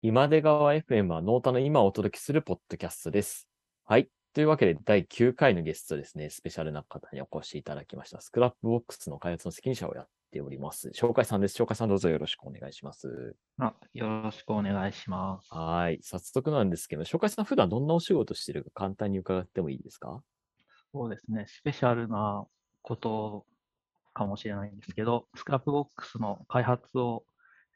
今出川 FM は Nota の今をお届けするポッドキャストです。はい。というわけで、第9回のゲストですね、スペシャルな方にお越しいただきました。 Scrapbox の開発の責任者をやっております。 shokaiさんです。 shokaiさんどうぞよろしくお願いします。あよろしくお願いします。はい。早速なんですけど、 shokaiさん普段どんなお仕事してるか簡単に伺ってもいいですか？そうですね、スペシャルなことかもしれないんですけど、 Scrapbox の開発を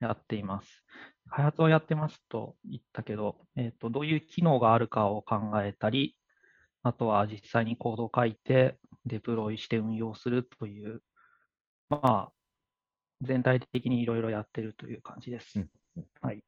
やっています。開発をやってますと言ったけど、えっと、どういう機能があるかを考えたり、あとは実際にコードを書いて、デプロイして運用するという、まあ、全体的にいろいろやってるという感じです。はい、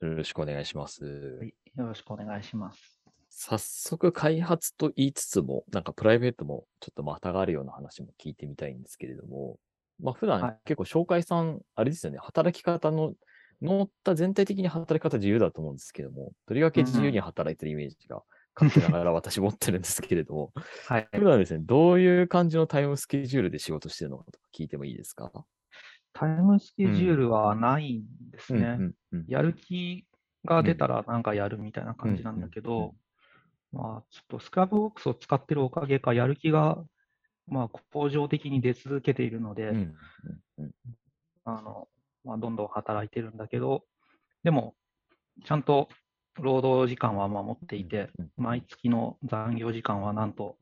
よろしくお願いします。はい。よろしくお願いします。早速開発と言いつつも、なんかプライベートもちょっとまたがるような話も聞いてみたいんですけれども、まあ普段はい。結構紹介さん、あれですよね、働き方の、乗った全体的に働き方自由だと思うんですけども、とりわけ自由に働いてるイメージが勝手ながら私持ってるんですけれども、はい。普段ですね、どういう感じのタイムスケジュールで仕事してるのかとか聞いてもいいですか？タイムスケジュールはないんですね。やる気が出たらなんかやるみたいな感じなんだけど、まあ、ちょっとスクラップボックスを使ってるおかげか、やる気が、まあ、恒常的に出続けているので、うんうんうんあの、まあ、どんどん働いてるんだけど、でも、ちゃんと労働時間は守っていて、うん毎月の残業時間はなんと、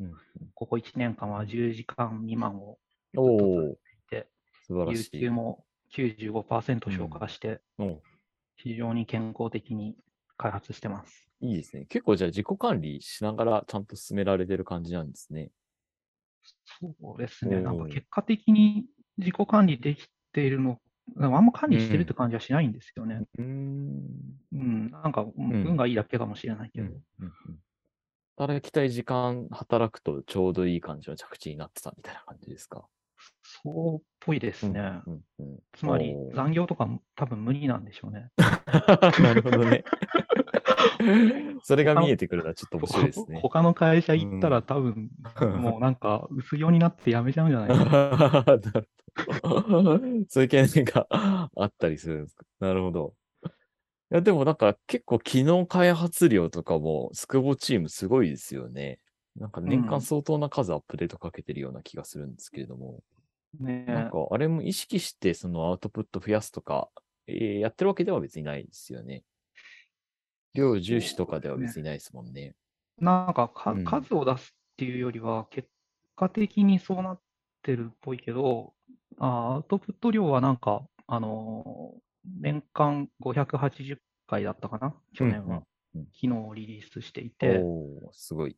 ここ1年間は10時間未満をおて、素晴ら有しい給。も95%消化して、うん非常に健康的に開発してます。いいですね。結構じゃあ自己管理しながらちゃんと進められてる感じなんですね。そうですね。なんか結果的に自己管理できているの、あんま管理してるって感じはしないんですよね。うーん。うん。なんか、運がいいだけかもしれないけど。働きたい時間働くとちょうどいい感じの着地になってたみたいな感じですか？そうっぽいですね。つまり残業とかも多分無理なんでしょうね。なるほどね。それが見えてくるのはちょっと面白いですね。他の会社行ったら多分、もうなんか薄用になって辞めちゃうんじゃないか な。そういう懸念があったりするんですか？なるほど。いや、でもなんか結構機能開発量とかもスクボチームすごいですよね。なんか年間うん相当な数アップデートかけてるような気がするんですけれども、ねなんかあれも意識してそのアウトプット増やすとか、えーやってるわけでは別にないですよね。量重視とかでは別にないですもんね。なんかかうん数を出すっていうよりは、結果的にそうなってるっぽいけど、あアウトプット量はなんか、あのー年間580回だったかな、去年は。うんうん昨日リリースしていて、おー、すごい。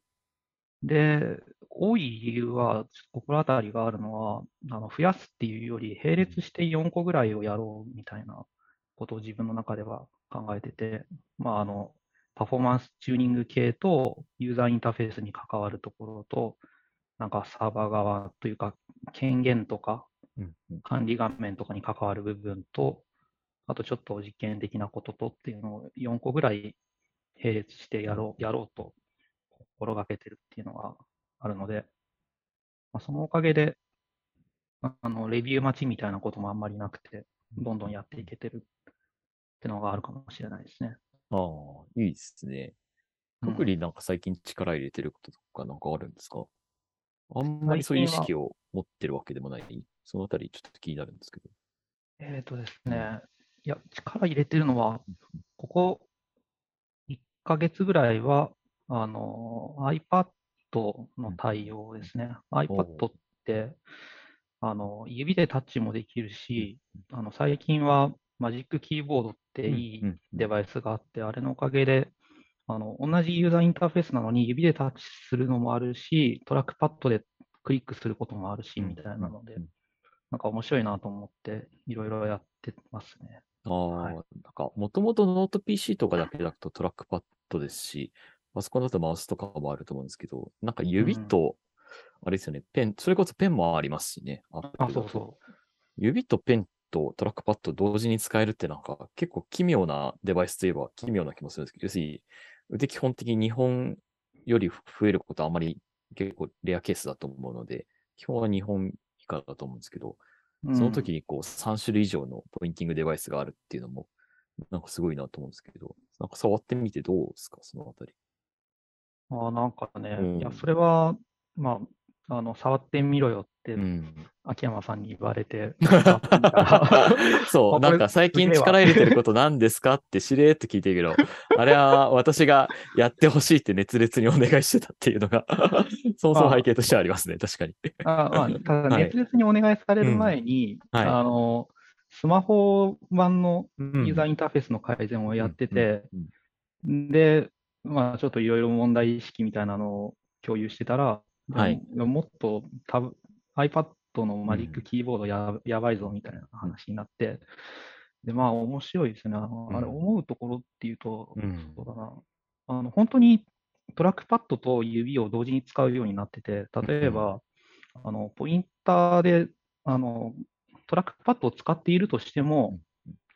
で、多い理由は、心当たりがあるのは、あの増やすっていうより、並列して4個ぐらいをやろうみたいなことを自分の中では考えてて、まあ、あの、パフォーマンスチューニング系とユーザーインターフェースに関わるところと、なんかサーバー側というか、権限とか管理画面とかに関わる部分と、あとちょっと実験的なこととっていうのを4個ぐらい並列してやろう、やろうと心がけてるっていうのがあるので、まあ、そのおかげで、ああの、レビュー待ちみたいなこともあんまりなくて、どんどんやっていけてるってのがあるかもしれないですね。ああ、いいですね。うん特になんか最近力入れてることとかなんかあるんですか？あんまりそういう意識を持ってるわけでもない。そのあたりちょっと気になるんですけど。えっとですね、いや、力入れてるのは、ここ1ヶ月ぐらいは、あの、iPad の対応ですね。iPad って、あの、指でタッチもできるし、あの、最近は Magic Keyboard っていいうんうん。デバイスがあって、あれのおかげで、あの、同じユーザーインターフェースなのに指でタッチするのもあるし、トラックパッドでクリックすることもあるし、みたいなのでうんうん、なんか面白いなと思って、いろいろやってますね。ああ、はい。なんか、もともとノート PC とかだけだとトラックパッドですし、パソコンだとマウスとかもあると思うんですけど、なんか指と、あれですよね、ペン、それこそペンもありますしね。あ、そうそ指とペンとトラックパッド同時に使えるってなんか結構奇妙なデバイスといえば奇妙な気もするんですけど、要するに腕基本的に日本より増えることはあまり結構レアケースだと思うので、基本は日本以下だと思うんですけど、う。その時にこう3種類以上のポインティングデバイスがあるっていうのもなんかすごいなと思うんですけど、なんか触ってみてどうですか、そのあたり。ああ、なんかね、いや、うんそれは、まあ、あの、触ってみろよって、うん。秋山さんに言われて、そう、あなんか最近力入れてること何ですかってしれーっと聞いてるけど、あれは私がやってほしいって熱烈にお願いしてたっていうのが、そもそも背景としてはありますね、確かに。あまあ、ただ、はい。熱烈にお願いされる前に、はい。あの、スマホ版のうん。ユーザーインターフェースの改善をやってて、うん。で、まあ、ちょっといろいろ問題意識みたいなのを共有してたら、はい。でももっとタブ iPad のマジックキーボードや,、やばいぞみたいな話になって、で、まあ面白いですね。あれ、うん。思うところっていうと、うん。そうだな。あの、本当にトラックパッドと指を同時に使うようになってて、例えば、あの、ポインターで、あの、トラックパッドを使っているとしても、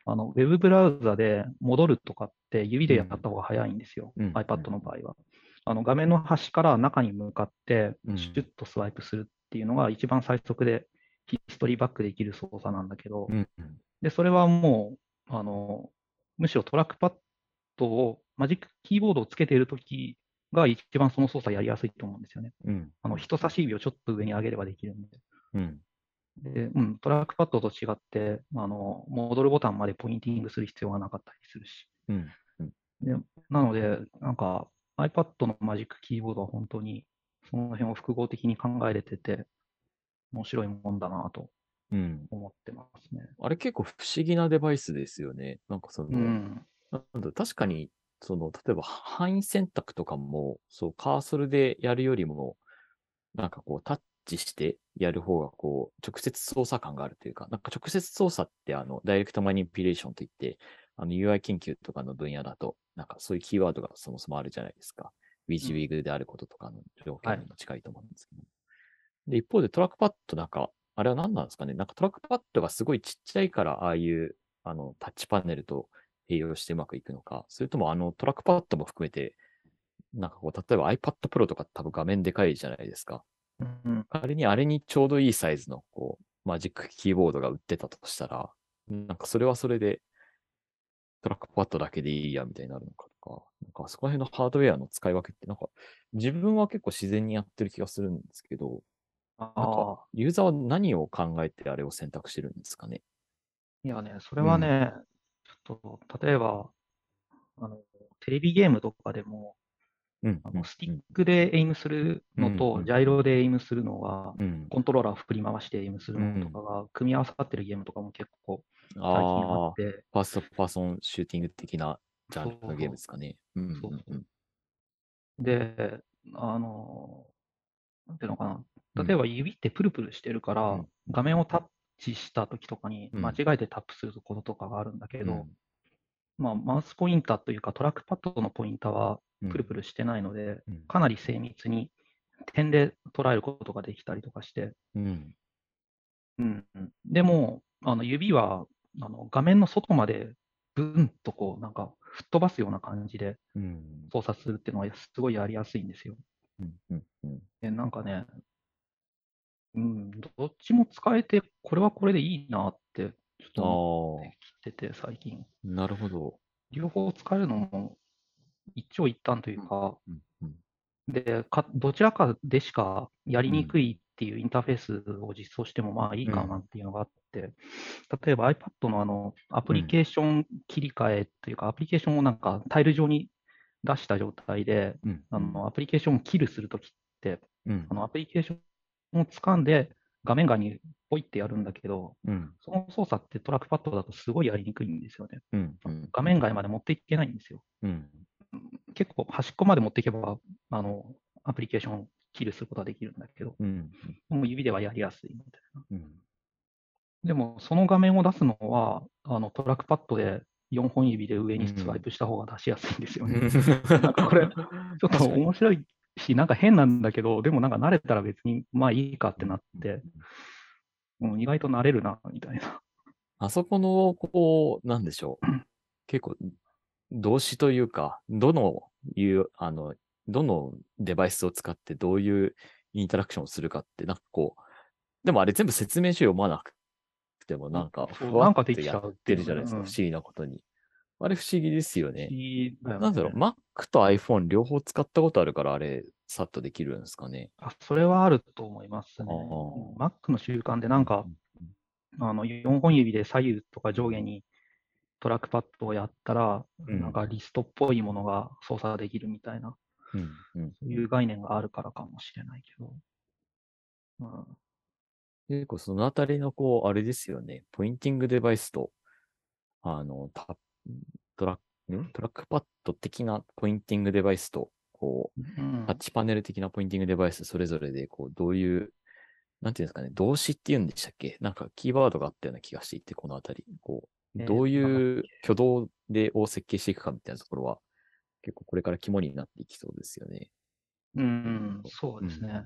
あの、ウェブブラウザで戻るとかって指でやった方が早いんですよ。うん。iPad の場合は。あの、画面の端から中に向かってう、ん。シュッとスワイプするっていうのが一番最速でヒストリーバックできる操作なんだけど、うんで、それはもう、あの、むしろトラックパッドを、マジックキーボードをつけているときが一番その操作やりやすいと思うんですよね。うんあの、人差し指をちょっと上に上げればできるんで。うんで、うん、トラックパッドと違って、あの、戻るボタンまでポインティングする必要がなかったりするし。うんでなので、なんか iPad のマジックキーボードは本当にその辺を複合的に考えれてて、面白いもんだなとうん思ってますね。あれ結構不思議なデバイスですよね。なんかその、うん。なんだ確かに、その、例えば範囲選択とかも、そう、カーソルでやるよりも、なんかこう、タッチしてやる方が、こう、直接操作感があるというか、なんか直接操作って、あの、 direct manipulation といって、あの、UI 研究とかの分野だと、なんかそういうキーワードがそもそもあるじゃないですか。 WYSIWYG であることとかの条件にも近いと思うんですけど。で、一方でトラックパッドなんか、あれは何なんですかね？なんかトラックパッドがすごいちっちゃいから、ああいう、あの、タッチパネルと併用してうまくいくのか、それともあのトラックパッドも含めて、なんかこう、例えば iPad Pro とか多分画面でかいじゃないですか。うん、仮にあれにちょうどいいサイズの、こう、マジックキーボードが売ってたとしたら、なんかそれはそれで、トラックパッドだけでいいや、みたいになるのか。とか、なんかそこら辺のハードウェアの使い分けって、なんか、自分は結構自然にやってる気がするんですけど、あなんあか、ユーザーは何を考えてあれを選択してるんですかね？いやね、それはね、ちょっと、例えば、あの、テレビゲームとかでも、うん。あのスティックでエイムするのうんと、うんジャイロでエイムするのが、うん。コントローラーを振り回してエイムするのとかが、組み合わさってるゲームとかも結構最近あ、って、 first person shooting 的なジャンルのゲームですかね。で、あの、なんていうのかうん。な、例えば指ってプルプルしてるから、うん。画面をタッチした時とかにうん。間違えてタップすることとかがあるんだけど、うん。まあ、マウスポインターというかトラックパッドのポインターはうん。プルプルしてないので、うん。かなり精密に点で捉えることができたりとかして、うん、でも、あの指はあの画面の外までブンとこう、なんか吹っ飛ばすような感じでうん操作するっていうのはすごいやりやすいんですよ。うんうんうんで、なんかね、うん、どっちも使えて、これはこれでいいなって、ちょっと思ってきてて、最近。なるほど。両方使えるのも一長一短というか、うんうんでか、どちらかでしかやりにくいっていうインターフェースを実装してもまあいいかなっていうのがあって、例えば iPad のあのアプリケーション切り替えというか、アプリケーションをなんかタイル上に出した状態で、うん。あのアプリケーションをキルするときって、うん。あのアプリケーションを掴んで画面外にポイってやるんだけど、うん。その操作ってトラックパッドだとすごいやりにくいんですよね。うん。うん画面外まで持っていけないんですよ。うん。結構端っこまで持っていけば、あの、アプリケーションをキルすることはできるんだけど、うんもう指ではやりやすいみたいな。うんでも、その画面を出すのは、あの、トラックパッドで4本指で上にスワイプした方が出しやすいんですよね。なんかこれ、ちょっと面白いし、なんか変なんだけど、でもなんか慣れたら別にまあいいかってなって、うん、意外と慣れるな、みたいな。あそこの、こう、なんでしょう。結構、動詞というか、どのいう、あの、どのデバイスを使ってどういうインタラクションをするかって、なんかこう、でもあれ全部説明書読まなくても、なんか、なんかってやっできちゃうてるじゃないですか、うん不思議なことに。あれ不思議ですよね。なんだろう、Mac と iPhone 両方使ったことあるから、あれ、さっとできるんですかね。あ、それはあると思いますね。Mac の習慣でなんか、あの、4本指で左右とか上下にトラックパッドをやったら、うんなんかリストっぽいものが操作できるみたいな、うんうんそういう概念があるからかもしれないけど。うん、結構そのあたりの、こう、あれですよね。ポインティングデバイスと、あの、タトラん？トラックパッド的なポインティングデバイスと、こう、うんタッチパネル的なポインティングデバイスそれぞれで、こう、どういう、なんていうんですかね、動詞って言うんでしたっけ？なんかキーワードがあったような気がしていて、このあたり。こう、えーどういう挙動で、を設計していくかみたいなところは、結構これから肝になっていきそうですよね。うんうん、そうですね。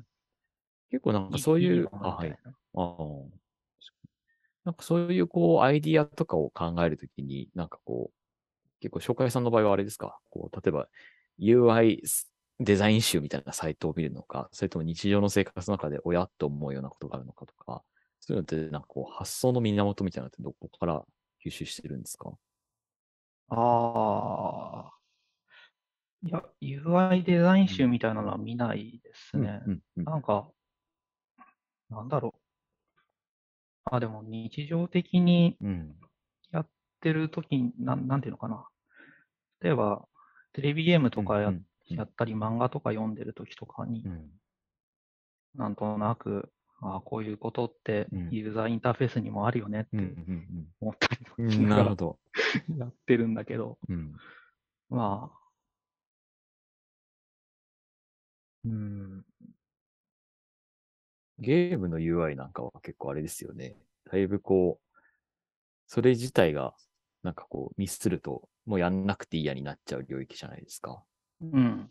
結構なんかそういう、いあ、はい。ああ。なんかそういうこう、アイディアとかを考えるときに、なんかこう、結構紹介さんの場合はあれですか？こう、例えば UI デザイン集みたいなサイトを見るのか、それとも日常の生活の中で親と思うようなことがあるのかとか、そういうのってなんかこう、発想の源みたいなのってどこから吸収してるんですか？ああ。いや、UI デザイン集みたいなのは見ないですね。うんうんなんか、なんだろう。あ、でも日常的にうん。やってるときに、なん、なんていうのかな。例えば、テレビゲームとかや,、うんうんやったり、漫画とか読んでるときとかにう、ん。なんとなく、あこういうことってうんユーザーインターフェースにもあるよねっうん。うてん思ったりとうん。かなるほど。やってるんだけど、うん。まあ、うん、ゲームの UI なんかは結構あれですよね。だいぶこう、それ自体が、なんかこう、ミスると、もうやんなくていいやになっちゃう領域じゃないですか。うん、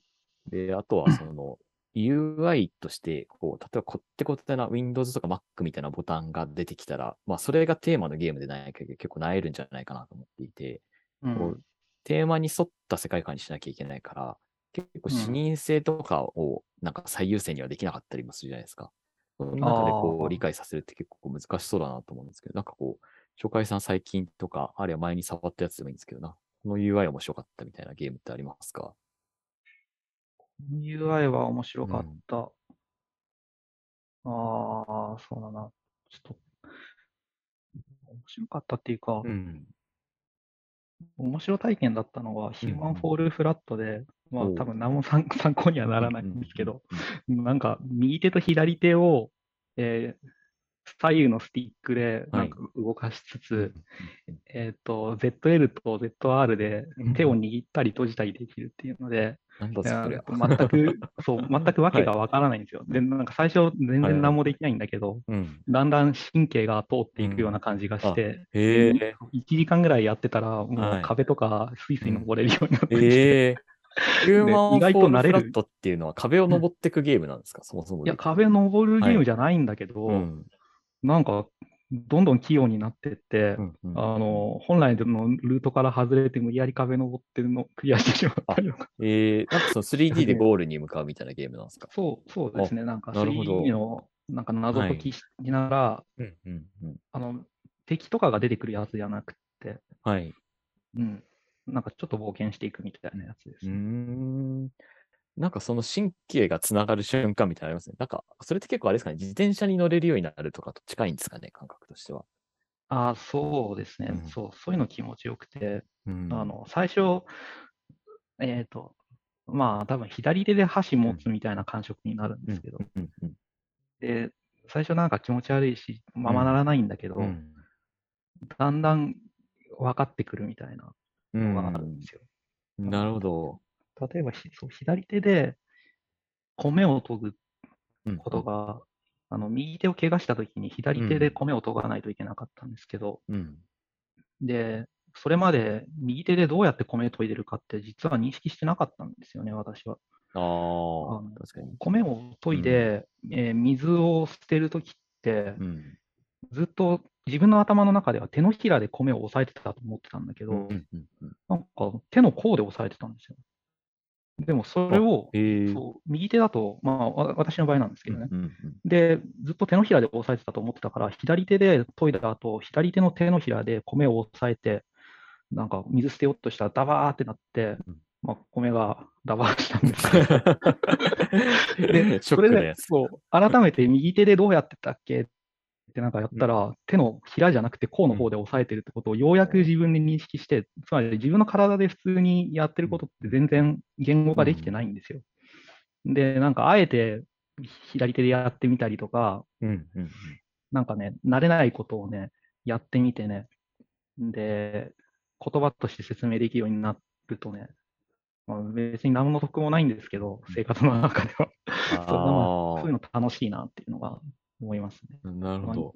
で、あとはその、UI として、こう、例えばこってこてな Windows とか Mac みたいなボタンが出てきたら、まあ、それがテーマのゲームでない限り結構なえるんじゃないかなと思っていて、う、こうんテーマに沿った世界観にしなきゃいけないから、結構視認性とかをなんか最優先にはできなかったりもするじゃないですか。その中でこう理解させるって結構難しそうだなと思うんですけど、なんかこう、紹介さん最近とか、あるいは前に触ったやつでもいいんですけどな、この UI 面白かったみたいなゲームってありますか？UI は面白かった。ああ、そうだな。ちょっと、面白かったっていうか、ん。面白体験だったのは、ヒューマンうんフォールフラットで、まあ多分何も参 参考にはならないんですけど、なんか右手と左手を、えー左右のスティックでなんか動かしつつ、えっと、ZL と ZR で手を握ったり閉じたりできるっていうので。全く、そう、全くわけがわからないんですよ。で、なんか最初全然何もできないんだけど、うん。だんだん神経が通っていくような感じがして、へえ。1時間ぐらいやってたら、もはい。う壁とかスイスイ登れるようになってきて、ええ。ヒューマン意外フォーと慣れるルフラットっていうのは壁を登っていくゲームなんですか、そもそもで。いや、壁登るゲームじゃないんだけど、うん。なんか、どんどん器用になってって、うんうんあの、本来のルートから外れて無理やり壁登ってるのクリアしてしまったりとか。えー、なんかその 3D でゴールに向かうみたいなゲームなんですか？そう、そうですね。なんかなるほど 3D のなんか謎解きしながら、うんうんうん。あの、敵とかが出てくるやつじゃなくて、はい。うん。なんかちょっと冒険していくみたいなやつでうーすね。ん。なんかその神経がつながる瞬間みたいなのありますね。なんか、それって結構あれですかね、自転車に乗れるようになるとかと近いんですかね、感覚としては。ああ、そうですね、うんそう。そういうの気持ちよくて、うんあ、の、最初、えっ、と、まあ、多分左手で箸持つみたいな感触になるんですけど、で、最初なんか気持ち悪いし、ままならないんだけど、うんだんだん分かってくるみたいなうのがあるんんですよ。なるほど。例えばひそう、左手で米を研ぐうんことが、あの、右手を怪我したときに左手で米を研がないといけなかったんですけど、うん。で、それまで右手でどうやって米を研いでるかって実は認識してなかったんですよね、私は。あ確かに。米を研いで、えー水を捨てるときって、うん。ずっと自分の頭の中では手のひらで米を押さえてたと思ってたんだけど、うんうんうんなんか手の甲で押さえてたんですよ。でもそれを、へえ。そう右手だと、まあ、わ私の場合なんですけどね。うんうんで、ずっと手のひらで押さえてたと思ってたから、左手で研いだ後、左手の手のひらで米を押さえて、なんか水捨てようとしたらダバーってなってうん、まあ、米がダバーしたんです で、それで。そう、改めて右手でどうやってたっけってなんかやったら、手のひらじゃなくて甲の方で押さえてるってことをようやく自分で認識して、つまり自分の体で普通にやってることって全然言語化できてないんですよ。で、なんかあえて左手でやってみたりとか、なんかね、慣れないことをね、やってみてね、で、言葉として説明できるようになるとね、まあ、別に何の得もないんですけど、生活の中では。そういうの楽しいなっていうのが思いますね。なるほど。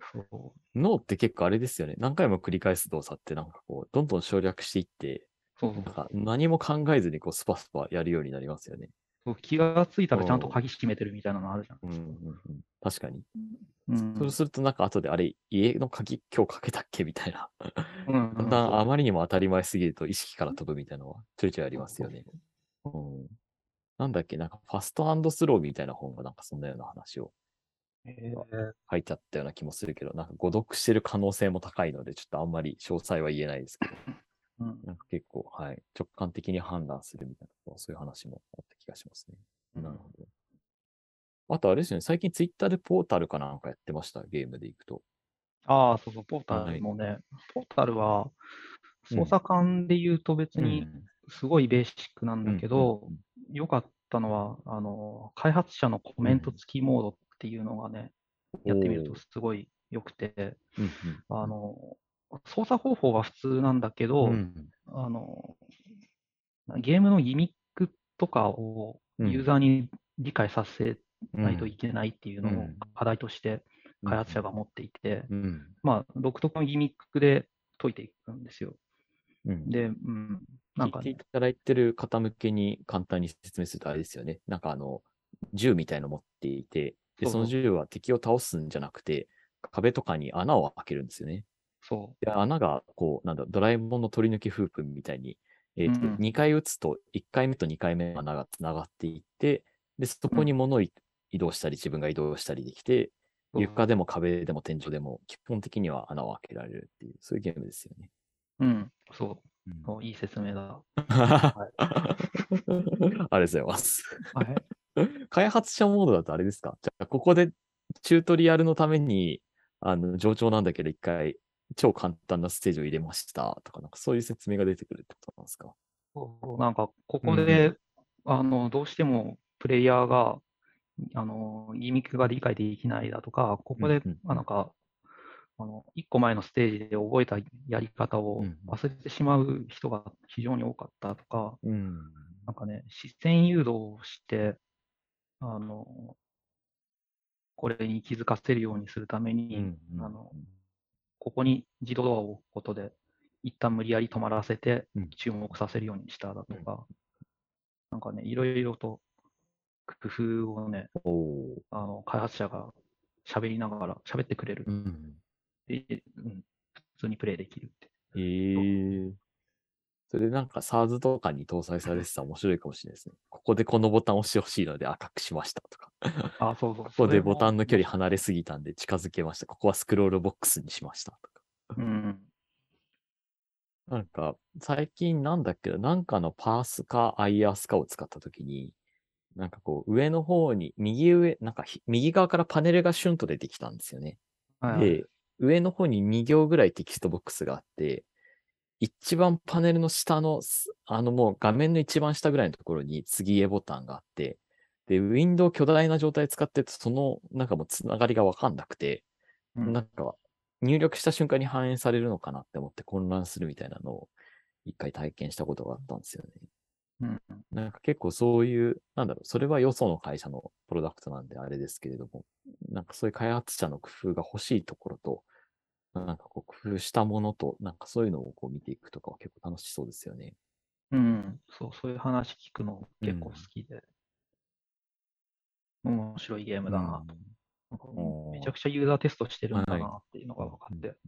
脳って結構あれですよね。何回も繰り返す動作ってなんかこう、どんどん省略していって、うそうそうなんか何も考えずにこうスパスパやるようになりますよね。そう気がついたらちゃんと鍵閉めてるみたいなのあるじゃん。うんうんうん、確かに。うんそうするとなんか後であれ、家の鍵今日かけたっけみたいな。うんだんだんあまりにも当たり前すぎると意識から飛ぶみたいなのはちょいちょいありますよね。うん、なんだっけ、なんかファストスローみたいな本がなんかそんなような話をえー書いてあったような気もするけど、なんか誤読してる可能性も高いので、ちょっとあんまり詳細は言えないですけど、うん。なんか結構、はい、直感的に判断するみたいな、そういう話もあった気がしますね。なるほど。あとあれですよね、最近ツイッターでポータルかなんかやってました、ゲームでいくと。ああ、そうそう、ポータルもね、ポータルは操作感で言うと別にすごいベーシックなんだけど、良かったのは、あの、開発者のコメント付きモードっていうのがね、やってみるとすごい良くて、うんうんあの、操作方法は普通なんだけど、うん。あの、ゲームのギミックとかをうん。ユーザーに理解させうんないといけないっていうのをうん。課題として開発者が持っていて、うんまあ、独特のギミックで解いていくんですよ。うん。で、うん、なんか聞いね、ていただいてる方向けに簡単に説明するとあれですよね。なんかあの、銃みたいの持っていて、で、その銃は敵を倒すんじゃなくて、壁とかに穴を開けるんですよね。そで、穴が、こう、なんだ、ドラえもんの取り抜きフープみたいに、えーとうんうん2回撃つと、1回目と2回目の穴がつながっていって、で、そこに物をい移動したり、自分が移動したりできて、う。床でも壁でも天井でも、基本的には穴を開けられるっていう、そういうゲームですよね。うん、そう。おいい説明だ。ありがとうございます。はい。開発者モードだとあれですか？じゃあ、ここでチュートリアルのために、あの、上長なんだけど、一回、超簡単なステージを入れました。とか、なんかそういう説明が出てくるってことなんですか？なんか、ここで、あの、どうしてもプレイヤーが、あの、ギミックが理解できないだとか、ここでうんうん、あなんか、あの、一個前のステージで覚えたやり方をうん。忘れてしまう人が非常に多かったとか、うん。なんかね、視線誘導をして、あの、これに気づかせるようにするために、あの、ここに自動ドアを置くことで、一旦無理やり止まらせてうん注目させるようにしただとか、なんかね、いろいろと工夫をね。あの、開発者が喋りながら、喋ってくれるう。ん。で、うん、普通にプレイできるって。へえ。それでなんか SARS とかに搭載されてたら面白いかもしれないですね。ここでこのボタンを押してほしいので赤くしましたとか。あ、そうそう。ここでボタンの距離は離れすぎたんで近づけました。ここはスクロールボックスにしましたとか。うん。なんか、最近なんだっけど、なんかの PaaS か IaaS かを使ったときに、なんかこう、上の方に、右上、なんかひ右側からパネルがシュンと出てきたんですよね。はい、で、上の方に2行ぐらいテキストボックスがあって、一番パネルの下のす、あのもう画面の一番下ぐらいのところに次へボタンがあって、で、ウィンドウ巨大な状態で使ってると、その、なんかもうつながりがわかんなくて、うんなんか、入力した瞬間に反映されるのかなって思って混乱するみたいなのを一回体験したことがあったんですよね。うん。なんか結構そういう、なんだろう、それはよその会社のプロダクトなんであれですけれども、なんかそういう開発者の工夫が欲しいところと、なんかこう工夫したものと、なんかそういうのをこう見ていくとかは結構楽しそうですよね。うん。そう、そういう話聞くの結構好きで。面白いゲームだなと。なんめちゃくちゃユーザーテストしてるんだなっていうのが分かって、確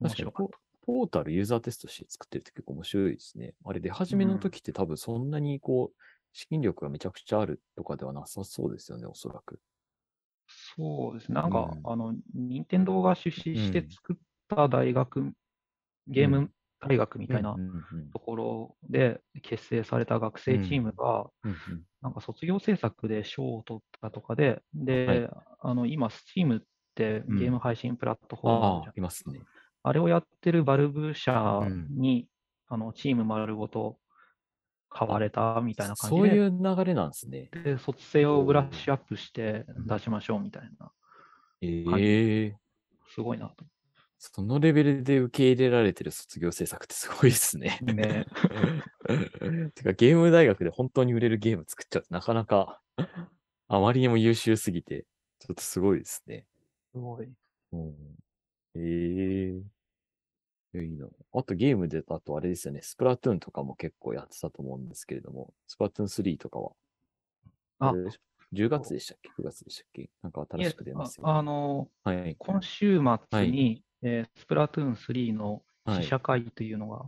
かに白かった。ポータルユーザーテストして作ってるって結構面白いですね。あれ出始めの時って多分そんなにこう、資金力がめちゃくちゃあるとかではなさそうですよね、おそらく。そうですね。なんか、うんあの、任天堂が出資してうん作った大学、ゲーうん。ム大学みたいなところで結成された学生チームが、なんか卒業制作で賞を取ったとかで、で、はい。あの今、Steam ってうん。ゲーム配信プラットフォームあるああじゃん、いますね。あれをやってるバルブ社うん。に、あのチーム丸ごと買われたみたいな感じで、そういう流れなんですね。で卒生をブラッシュアップして出しましょうみたいな、ええすごいなと。そのレベルで受け入れられてる卒業制作ってすごいですね。ね、てか、ゲーム大学で本当に売れるゲーム作っちゃうってなかなか、あまりにも優秀すぎて、ちょっとすごいですね。すごい。うん、ええいいな。あとゲームで、あとあれですよね、スプラトゥーンとかも結構やってたと思うんですけれども、スプラトゥーン3とかは、あれでしょ？10月でしたっけ ?9 月でしたっけ？なんか新しく出ますよ、ああの、はい。今週末に、はいえースプラトゥーン3のはい試写会というのが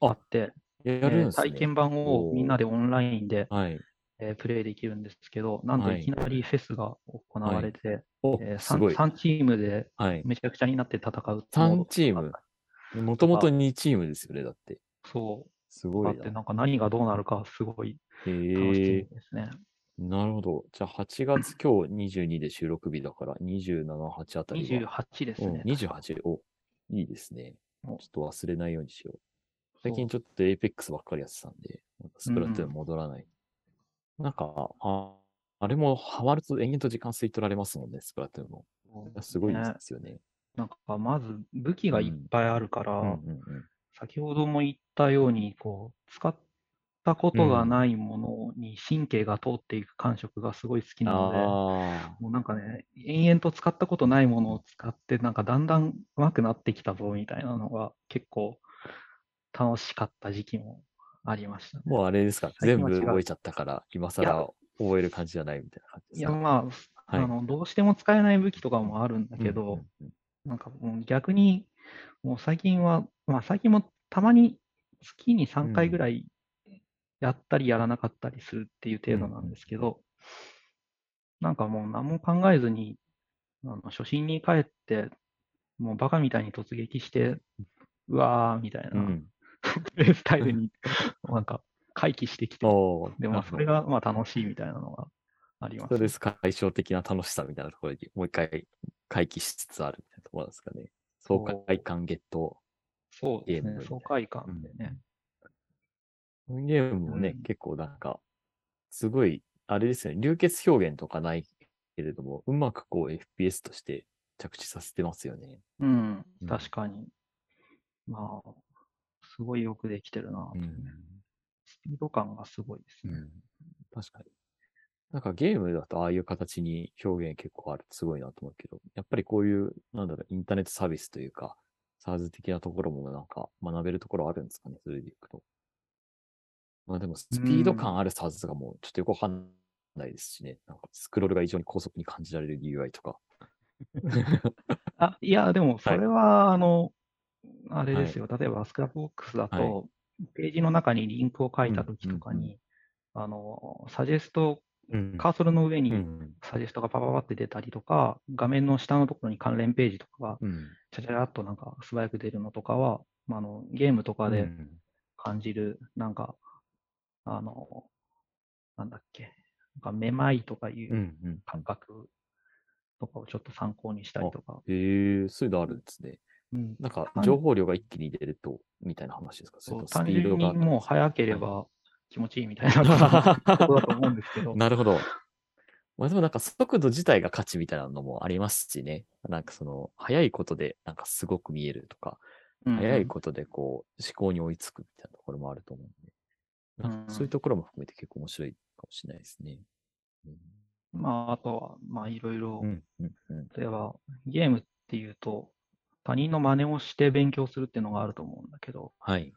ああって、やえーるんですね。体験版をみんなでオンラインで、はい。えープレイできるんですけど、なんとはいいきなりフェスが行われて、お、えーすごい。3, チームではい。めちゃくちゃになって戦う。3チーム？もともと2チームですよね、だって。そう。すごいな。あって、なんか何がどうなるかすごいへ楽しみえですね。なるほど。じゃあ8月今日22で収録日だから27、8あたりは。28ですね。うん、28。お、いいですね。ちょおっと忘れないようにしよう。最近そちょっと Apex ばっかりやってたんで、スプラトゥーン戻らない。なんか、ああれもハマると延々と時間吸い取られますもんね、スプラトゥーンも。うすごいでねすよね。なんかまず武器がいっぱいあるから、うんうんうん。先ほども言ったように、こう、使ったことがないものに神経が通っていく感触がすごい好きなので、あもうなんかね、延々と使ったことないものを使って、なんかだんだん上手くなってきたぞみたいなのが結構楽しかった時期もありましたねあ、。もうあれですか？全部覚えちゃったから、今更覚える感じじゃないみたいな感じですか？いや、まあ、はいあの、どうしても使えない武器とかもあるんだけど、うんうんうんなんかもう逆に、もう最近は、まあ最近もたまに月に3回ぐらいやったりやらなかったりするっていう程度なんですけど、なんかもう何も考えずに、あの初心に帰って、もうバカみたいに突撃して、うわーみたいな、うん。スタイルになんか回帰してきて、でもそれがまあ楽しいみたいなのがありますね。ストレス解消的な楽しさみたいなところにもう一回回帰しつつあるみたいなところですかね。爽快感ゲット。そうですね爽快感でね。ゲームもね、うん結構なんか、すごい、あれですよね、流血表現とかないけれども、うまくこう FPS として着地させてますよね。うんうん、確かに。まあ、すごいよくできてるなとね、うん。スピード感がすごいですね。うん。確かに。なんかゲームだとああいう形に表現結構あるとすごいなと思うけど、やっぱりこういう、なんだろう、インターネットサービスというか、SARS 的なところもなんか学べるところあるんですかね、それでいくと。まあでも、スピード感ある SARS がもうちょっとよくわかんないですしね。なんかスクロールが異常に高速に感じられる UI とか。あ、いや、でもそれは、あの、あれですはよ。例えば、 Scrapbox だはと、ページの中にリンクを書いたときとかうんうんに、あの、サジェスト、うんカーソルの上にうん。サジェストがパパパって出たりとか、画面の下のところに関連ページとかが、うん。ちゃちゃらっとなんか素早く出るのとかは、まあ、あのゲームとかでうん感じる、なんか、あの、なんだっけ、なんかめまいとかいうん。う。うん感覚とかをちょっと参考にしたりとか。へえそういうのあるんですね。うんなんか単情報量が一気に出ると、みたいな話ですか？そう単ピードが純にもう早ければ気持ちいいみたいなことだと思うんですけど。なるほど。まあでもなんか速度自体が価値みたいなのもありますしね。なんかその、早いことでなんかすごく見えるとか、うん早いことでこう、思考に追いつくみたいなところもあると思うんで。なんかそういうところも含めて結構面白いかもしれないですね。うんまあ、あとは、まあ、いろいろ。例えば、ゲームっていうと、他人の真似をして勉強するっていうのがあると思うんだけど、はい。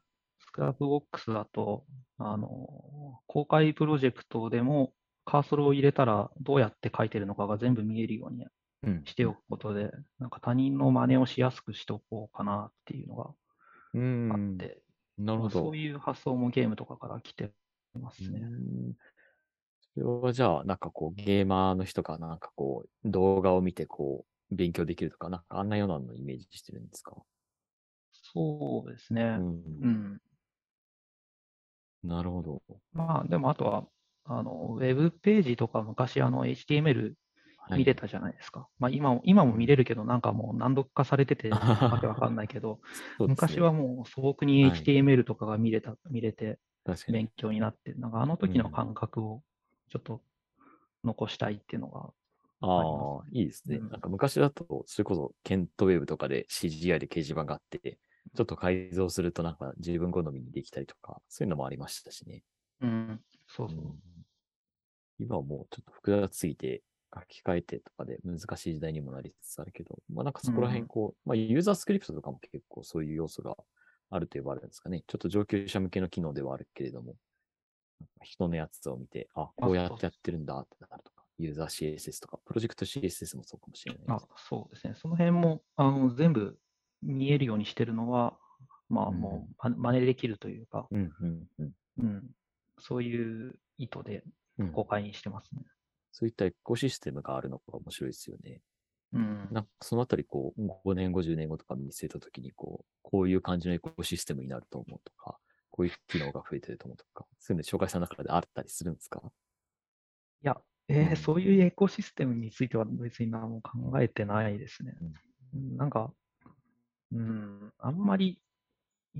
Scrapbox だと、あの、公開プロジェクトでもカーソルを入れたらどうやって書いてるのかが全部見えるようにうん。しておくことで、なんか他人の真似をしやすくしておこうかなっていうのがうん。あって、なるほど。まあそういう発想もゲームとかから来てますね。うんそれはじゃあ、なんかこう、ゲーマーの人がなんかこう、動画を見てこう、勉強できるとか、なんかあんなようなのイメージしてるんですか？そうですうね。ん。うん。なるほど。まあ、でもあとは、あの、ウェブページとか昔、あの、HTML はい。見れたじゃないですか。まあ、今も、今も見れるけど、なんかもう難読化されてて、わけわかんないけど、そうです昔ね。はもう素朴にはい HTML とかが見れた、見れて。勉強になって、なんかあの時のうん感覚をちょっと残したいっていうのが、ああ、いいですね。うんなんか昔だと、それこそ、ケントウェブとかで CGI で掲示板があって、ちょっと改造するとなんか自分好みにできたりとか、そういうのもありましたしね。うん、そうそう。うん今はもうちょっと複雑すぎて、書き換えてとかで難しい時代にもなりつつあるけど、まあなんかそこらうん辺こう、まあユーザースクリプトとかも結構そういう要素があると言われるんですかね。ちょっと上級者向けの機能ではあるけれども、人のやつを見て、あ、こうやってやってるんだってなるとか、ユーザー CSS とか、プロジェクト CSS もそうかもしれないあです。そうですね。その辺もあの全部見えるようにしてるのは、まあうんもうま真似できるというか、うん、うん、うん。うん、そういう意図でうん公開にしてますね。そういったエコシステムがあるのが面白いですよね。うん。なんかそのあたり、こう、5年後、10年後とか見据えたときに、こう、こういう感じのエコシステムになると思うとか、こういう機能が増えてると思うとか、そういうの紹介さんの中であったりするんですか？いや、えーうんそういうエコシステムについては別に何も考えてないですね。うんなんか、うん、あんまり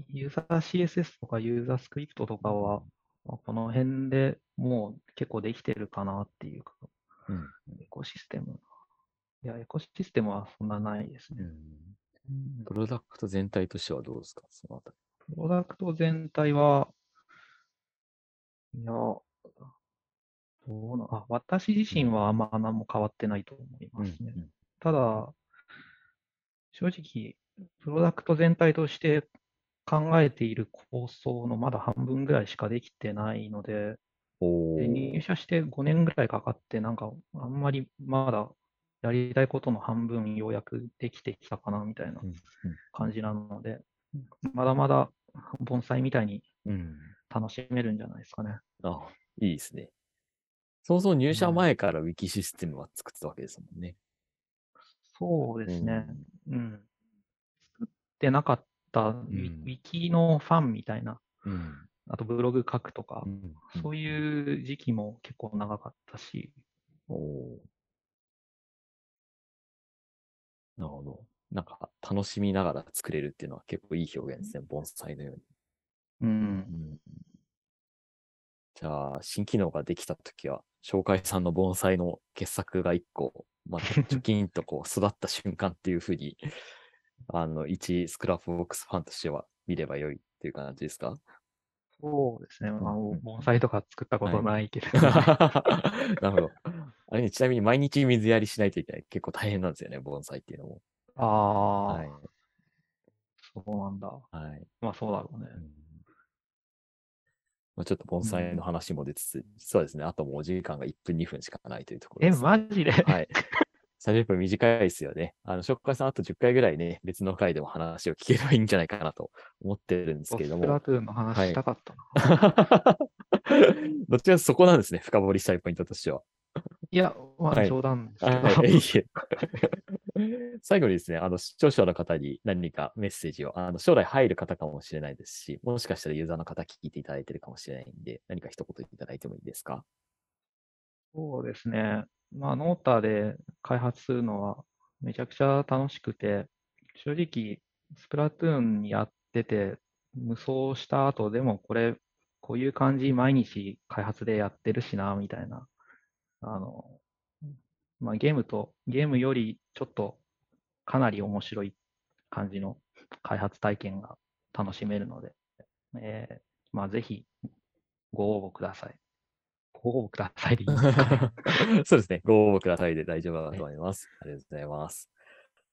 ユーザー CSS とかユーザースクリプトとかは、まあこの辺でもう結構できてるかなっていうか、うん。エコシステム。いや、エコシステムはそんなないですね。うん。うんプロダクト全体としてはどうですか？そのあたり。プロダクト全体は、いや、どうな、あ、私自身はあんま何も変わってないと思いますね。うんただ、正直、プロダクト全体として考えている構想のまだ半分ぐらいしかできてないので、おで入ー。社して5年ぐらいかかって、なんかあんまりまだやりたいことの半分ようやくできてきたかなみたいなうんうん感じなので、まだまだ盆栽みたいにうん。楽しめるんじゃないですかね。あ、いいですね。そもそも入社前からウィキシステムは作ってたわけですもんね。そうですね。うん。てなかったウィ,、うんウィキのファンみたいな、うん。あとブログ書くとかう、ん。そういう時期も結構長かったし、おーなるほど。なんか、楽しみながら作れるっていうのは結構いい表現ですね。盆栽のように。うん。うんじゃあ、新機能ができたときは、紹介さんの盆栽の傑作が一個、まあ、チョキンとこう育った瞬間っていうふうに、あの、一スクラップボックスファンとしては見ればよいっていう感じですか？そうですね。まあ、うんうん盆栽とか作ったことないけれど、なるほど。あれね、ちなみに毎日水やりしないといけない。結構大変なんですよね、盆栽っていうのも。ああ、はい。そうなんだ。はい。まあそうだろうね。うんまあ、ちょっと盆栽の話も出つつ、実はですね、あともうお時間が1分、2分しかないというところえ、です、マジで、はい。30分短いですよね。あの、紹介さんあと10回ぐらいね、別の回でも話を聞ければいいんじゃないかなと思ってるんですけれども。スプラトゥーンの話したかったな。どっちかというとそこなんですね、深掘りしたいポイントとしては。いや、まはいあ冗談ですけど、はい、最後にですね、あの、視聴者の方に何かメッセージを、あの、将来入る方かもしれないですし、もしかしたらユーザーの方聞いていただいてるかもしれないんで、何か一言いただいてもいいですか？そうですね。まあ、ノーターで開発するのはめちゃくちゃ楽しくて、正直、スプラトゥーンやってて、無双した後でもこれ、こういう感じ毎日開発でやってるしな、みたいな。あの、まあ、ゲームと、ゲームよりちょっとかなり面白い感じの開発体験が楽しめるので、えーまあ、ぜひご応募ください。ご応募くださいでいいですかね。そうですね。ご応募くださいで大丈夫だと思います。ありがとうございます。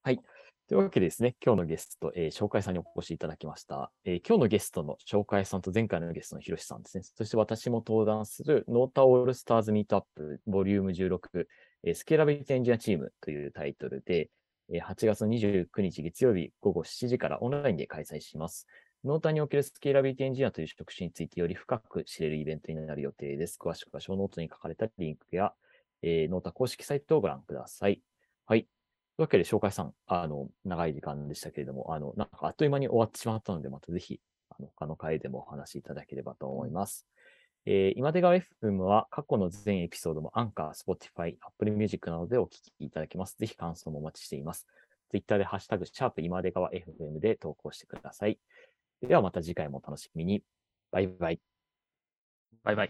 はい。というわけでですね、今日のゲスト、えー shokaiさんにお越しいただきました。えー今日のゲストの shokaiさんと前回のゲストのひろしさんですね。そして私も登壇する Nota All Stars Meetup Volume 16、えー scalability engineer team というタイトルで、えー8月29日月曜日午後7時からオンラインで開催します。Notaにおけるスケーラビリティエンジニアという職種についてより深く知れるイベントになる予定です。詳しくはショーノートに書かれたリンクや、えーノータ公式サイトをご覧ください。はい。というわけで、紹介さん、あの、長い時間でしたけれども、あの、なんかあっという間に終わってしまったので、またぜひ、あの、他の回でもお話しいただければと思います。えー、今出川 FM は過去の全エピソードもアンカー、Spotify、Apple Music などでお聞きいただけます。ぜひ感想もお待ちしています。Twitter でハッシュタグ、シャープ今出川 FM で投稿してください。ではまた次回もお楽しみに。バイバイ。バイバイ。